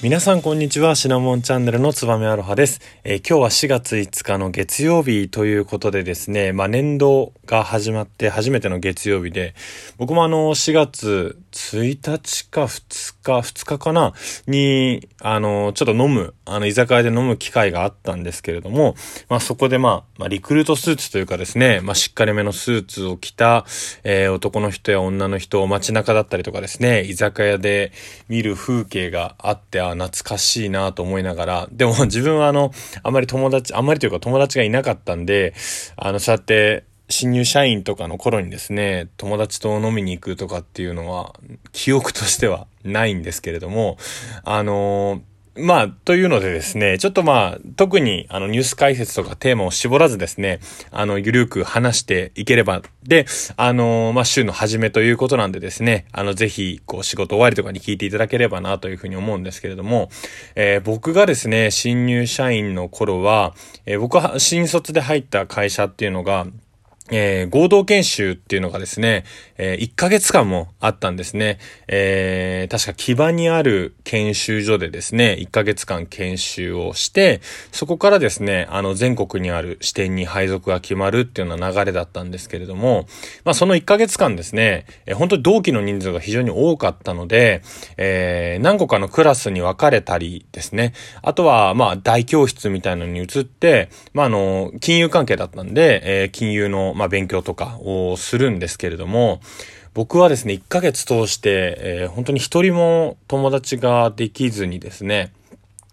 皆さんこんにちは。シナモンチャンネルのつばめアロハです、えー、今日は4月5日の月曜日ということでですね、まあ年度が始まって初めての月曜日で、僕もあの4月1日か2日、2日かな？に、あの、ちょっと飲む、あの居酒屋で飲む機会があったんですけれども、まあそこでまあ、まあリクルートスーツというかですね、まあしっかりめのスーツを着た、えー、男の人や女の人を街中だったりとかですね、居酒屋で見る風景があって、懐かしいなと思いながら、でも 自分はあの、あまり友達、あんまりというか友達がいなかったんで、あの、そうやって、新入社員とかの頃にですね、友達と飲みに行くとかっていうのは、記憶としてはないんですけれども、あのーまあ、というのでですね、ちょっとまあ、特にあのニュース解説とかテーマを絞らずですね、あの、ゆるく話していければ、で、あの、まあ、週の初めということなんでですね、あの、ぜひ、こう、仕事終わりとかに聞いていただければなというふうに思うんですけれども、えー、僕がですね、新入社員の頃は、えー、僕は新卒で入った会社っていうのが、えー、合同研修っていうのがですね、えー、1ヶ月間もあったんですね。えー、確か基盤にある研修所でですね、1ヶ月間研修をして、そこからですね、あの全国にある支店に配属が決まるっていうような流れだったんですけれども、まあその1ヶ月間ですね、えー、本当に同期の人数が非常に多かったので、えー、何個かのクラスに分かれたりですね、あとはまあ大教室みたいなのに移って、まああの、金融関係だったんで、えー、金融のまあ、勉強とかをするんですけれども、僕はですね、1ヶ月通して、えー、本当に一人も友達ができずにですね、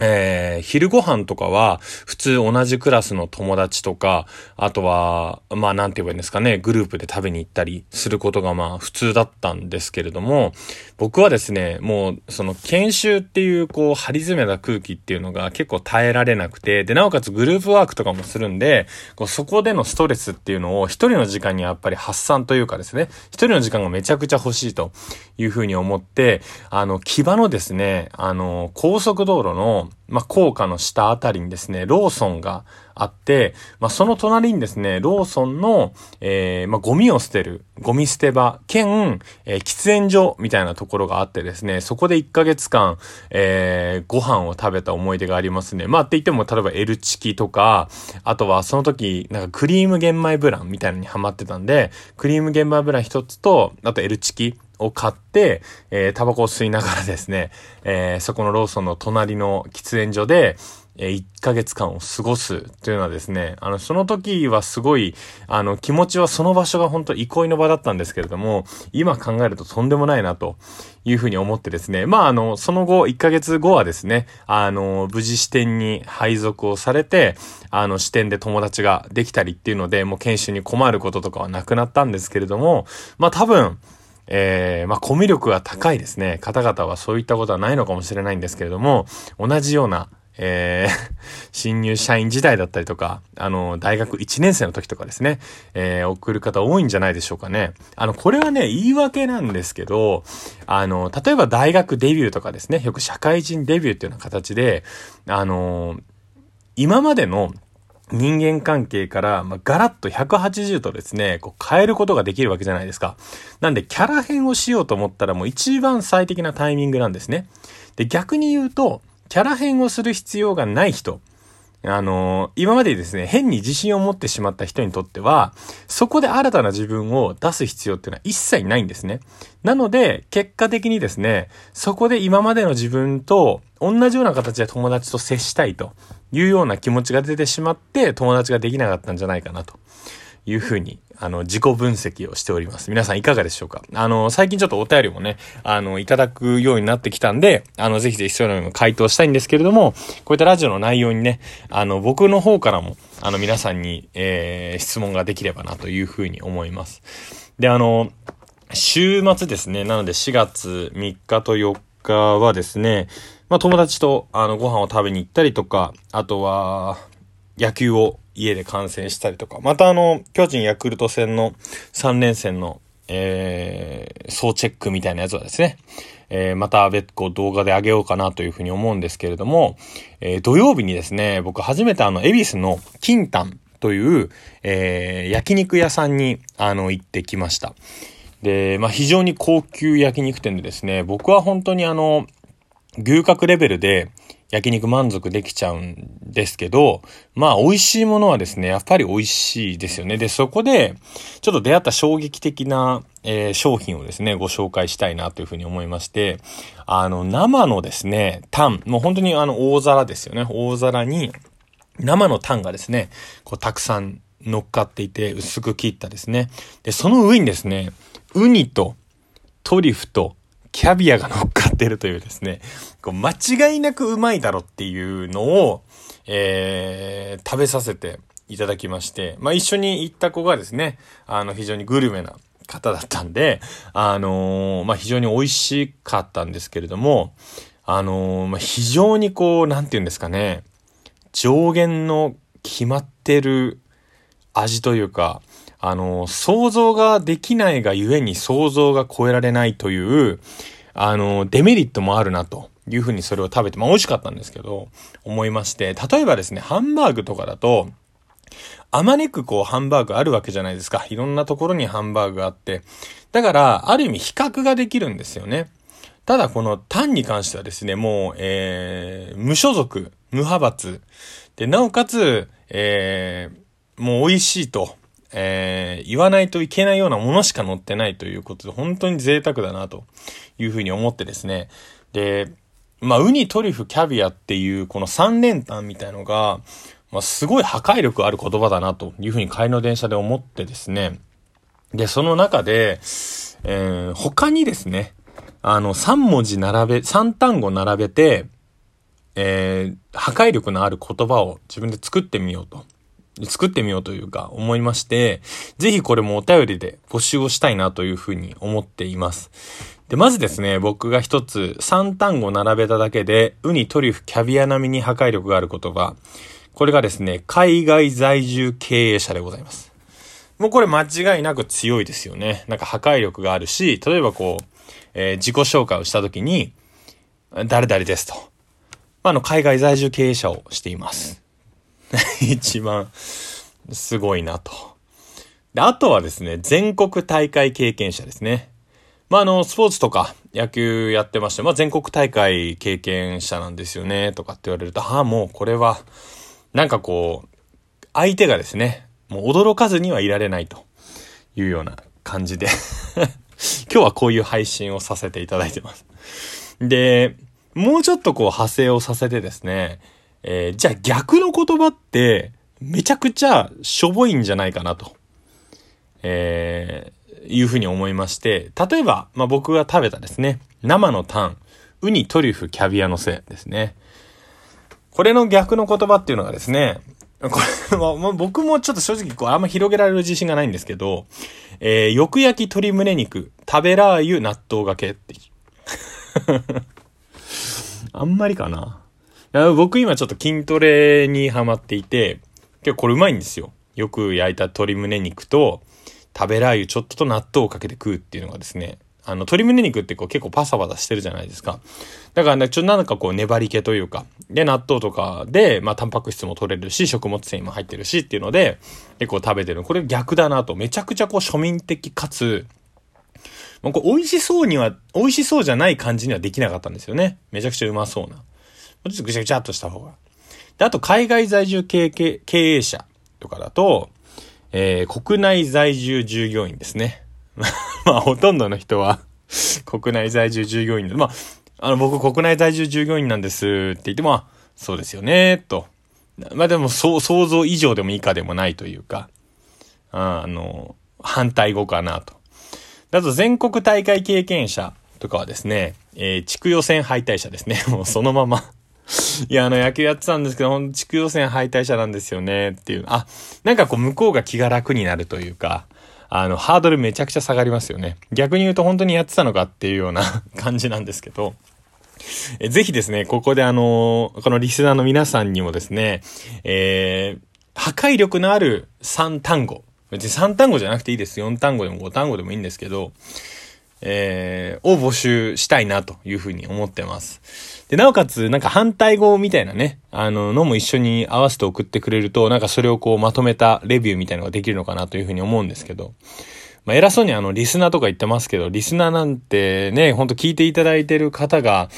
えー、昼ご飯とかは、普通同じクラスの友達とか、あとは、まあなんて言えばいいんですかね、グループで食べに行ったりすることがまあ普通だったんですけれども、僕はですね、もうその研修っていうこう張り詰めた空気っていうのが結構耐えられなくて、で、なおかつグループワークとかもするんで、こうそこでのストレスっていうのを一人の時間にやっぱり発散というかですね、一人の時間がめちゃくちゃ欲しいというふうに思って、あの、木場のですね、あの、高速道路のまあ、高架の下あたりにですね、ローソンがあって、まあ、その隣にですね、ローソンの、えー、まあ、ゴミを捨てる、ゴミ捨て場兼、えー、喫煙所みたいなところがあってですね、そこで1ヶ月間、えー、ご飯を食べた思い出がありますね。まあ、って言っても、例えば L チキとか、あとはその時、なんかクリーム玄米ブランみたいなのにハマってたんで、クリーム玄米ブラン一つと、あと L チキを買って、えー、タバコを吸いながらですね、えー、そこのローソンの隣の喫煙所で、えー、1ヶ月間を過ごすというのはですね、あの、その時はすごい、あの、気持ちはその場所が本当憩いの場だったんですけれども、今考えるととんでもないなというふうに思ってですね、まあ、あの、その後、1ヶ月後はですね、あの、無事支店に配属をされて、あの、支店で友達ができたりっていうので、もう研修に困ることとかはなくなったんですけれども、まあ、多分、えー、まあ、コミュ力が高いですね、方々はそういったことはないのかもしれないんですけれども、同じような、えー、新入社員時代だったりとか、あの、大学1年生の時とかですね、えー、送る方多いんじゃないでしょうかね。あの、これはね、言い訳なんですけど、あの、例えば大学デビューとかですね、よく社会人デビューっていうような形で、あの、今までの人間関係から、まあ、ガラッと180度ですね、こう変えることができるわけじゃないですか。なんで、キャラ編をしようと思ったらもう一番最適なタイミングなんですね。で、逆に言うと、キャラ編をする必要がない人。あの今までですね、変に自信を持ってしまった人にとっては、そこで新たな自分を出す必要っていうのは一切ないんですね。なので、結果的にですね、そこで今までの自分と同じような形で友達と接したいというような気持ちが出てしまって友達ができなかったんじゃないかなというふうに、あの、自己分析をしております。皆さんいかがでしょうか？あの、最近ちょっとお便りもね、あの、いただくようになってきたんで、あの、ぜひぜひそういうのにも回答したいんですけれども、こういったラジオの内容にね、あの、僕の方からも、あの、皆さんに、えー、質問ができればなというふうに思います。で、あの、週末ですね、なので4月3日と4日はですね、まあ友達とあのご飯を食べに行ったりとか、あとは野球を家で観戦したりとか、またあの、巨人ヤクルト戦の3連戦の、えー、総チェックみたいなやつはですね、えー、また別個動画であげようかなというふうに思うんですけれども、えー、土曜日にですね、僕初めてあの、恵比寿の金丹という、えー、焼肉屋さんに、あの、行ってきました。で、まあ、非常に高級焼肉店でですね、僕は本当にあの、牛角レベルで焼肉満足できちゃうんですけど、まあ美味しいものはですね、やっぱり美味しいですよね。で、そこで、ちょっと出会った衝撃的な、えー、商品をですね、ご紹介したいなというふうに思いまして、あの、生のですね、タン、もう本当にあの、大皿ですよね。大皿に、生のタンがですね、こう、たくさん乗っかっていて、薄く切ったですね。で、その上にですね、ウニとトリュフとキャビアが乗っかってるというですね、こう間違いなくうまいだろっていうのを、えー、食べさせていただきまして、まあ一緒に行った子がですね、あの非常にグルメな方だったんで、あのー、まあ非常に美味しかったんですけれども、あのー、まあ非常にこう、なんて言うんですかね、上限の決まってる味というか、あの、想像ができないがゆえに想像が超えられないという、あの、デメリットもあるなというふうにそれを食べて、まあ美味しかったんですけど、思いまして、例えばですね、ハンバーグとかだと、あまねくこうハンバーグあるわけじゃないですか。いろんなところにハンバーグがあって。だから、ある意味比較ができるんですよね。ただこのタンに関してはですね、もう、えー、無所属、無派閥。で、なおかつ、えー、もう美味しいと。えー、言わないといけないようなものしか載ってないということで、本当に贅沢だなというふうに思ってですね。で、まあ、ウニ、トリュフ、キャビアっていうこの三連単みたいのが、まあ、すごい破壊力ある言葉だなというふうに帰りの電車で思ってですね。で、その中で、えー、他にですね、あの、三文字並べ、三単語並べて、えー、破壊力のある言葉を自分で作ってみようと。作ってみようというか思いまして、ぜひこれもお便りで募集をしたいなというふうに思っています。で、まずですね、僕が一つ3単語並べただけで、ウニ、トリュフ、キャビア並みに破壊力がある言葉。これがですね、海外在住経営者でございます。もうこれ間違いなく強いですよね。なんか破壊力があるし、例えばこう、えー、自己紹介をしたときに、誰々ですと。まあ、あの、海外在住経営者をしています。一番すごいなと。で、あとはですね、全国大会経験者ですね。まあ、あの、スポーツとか野球やってまして、まあ、全国大会経験者なんですよね、とかって言われると、ああ、もうこれは、なんかこう、相手がですね、もう驚かずにはいられないというような感じで 今日はこういう配信をさせていただいてます。で、もうちょっとこう派生をさせてですね、えー、じゃあ逆の言葉って、めちゃくちゃしょぼいんじゃないかなと、えー、いうふうに思いまして、例えば、まあ、僕が食べたですね、生のタン、ウニ、トリュフ、キャビアのせですね。これの逆の言葉っていうのがですね、これは、まあ、僕もちょっと正直こうあんま広げられる自信がないんですけど、えー、よく焼き鶏胸肉、食べラー油、納豆がけって。あんまりかな。僕今ちょっと筋トレにハマっていて、結構これうまいんですよ。よく焼いた鶏胸肉と、食べラー油ちょっとと納豆をかけて食うっていうのがですね、あの、鶏胸肉ってこう結構パサパサしてるじゃないですか。だからね、ちょっとなんかこう粘り気というか、で、納豆とかで、まあ、タンパク質も取れるし、食物繊維も入ってるしっていうので、結構食べてる。これ逆だなと。めちゃくちゃこう庶民的かつ、もうこう美味しそうには、美味しそうじゃない感じにはできなかったんですよね。めちゃくちゃうまそうな。ちょっとぐちゃぐちゃっとした方が。で、あと、海外在住経経営者とかだと、えー、国内在住従業員ですね。まあ、ほとんどの人は国内在住従業員で、まあ、あの、僕国内在住従業員なんですって言っても、そうですよね、と。まあでも、そう、想像以上でも以下でもないというか、あの、反対語かなと。だと、全国大会経験者とかはですね、えー、地区予選敗退者ですね。もうそのままいや、あの、野球やってたんですけど、ほんと地区予選敗退者なんですよね、っていう。あ、なんかこう、向こうが気が楽になるというか、あの、ハードルめちゃくちゃ下がりますよね。逆に言うと本当にやってたのかっていうような 感じなんですけど、えぜひですね、ここであのこのリスナーの皆さんにもですね、えー、破壊力のある3単語。別に3単語じゃなくていいです。4単語でも5単語でもいいんですけど、えー、を募集したいなというふうに思ってます。で、なおかつ、なんか反対語みたいなね、あの、のも一緒に合わせて送ってくれると、なんかそれをこうまとめたレビューみたいなのができるのかなというふうに思うんですけど、まあ、偉そうにあの、リスナーとか言ってますけど、リスナーなんてね、ほんと聞いていただいてる方が、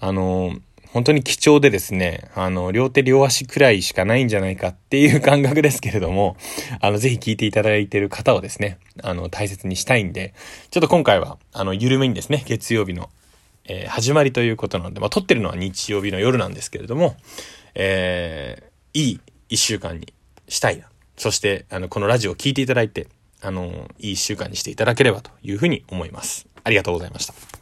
あの、本当に貴重でですね、あの、両手両足くらいしかないんじゃないかっていう感覚ですけれども、あの、ぜひ聞いていただいている方をですね、あの、大切にしたいんで、ちょっと今回は、あの、緩めにですね、月曜日の、えー、始まりということなので、まあ、撮ってるのは日曜日の夜なんですけれども、えー、いい一週間にしたいな。そして、あの、このラジオを聴いていただいて、あの、いい一週間にしていただければというふうに思います。ありがとうございました。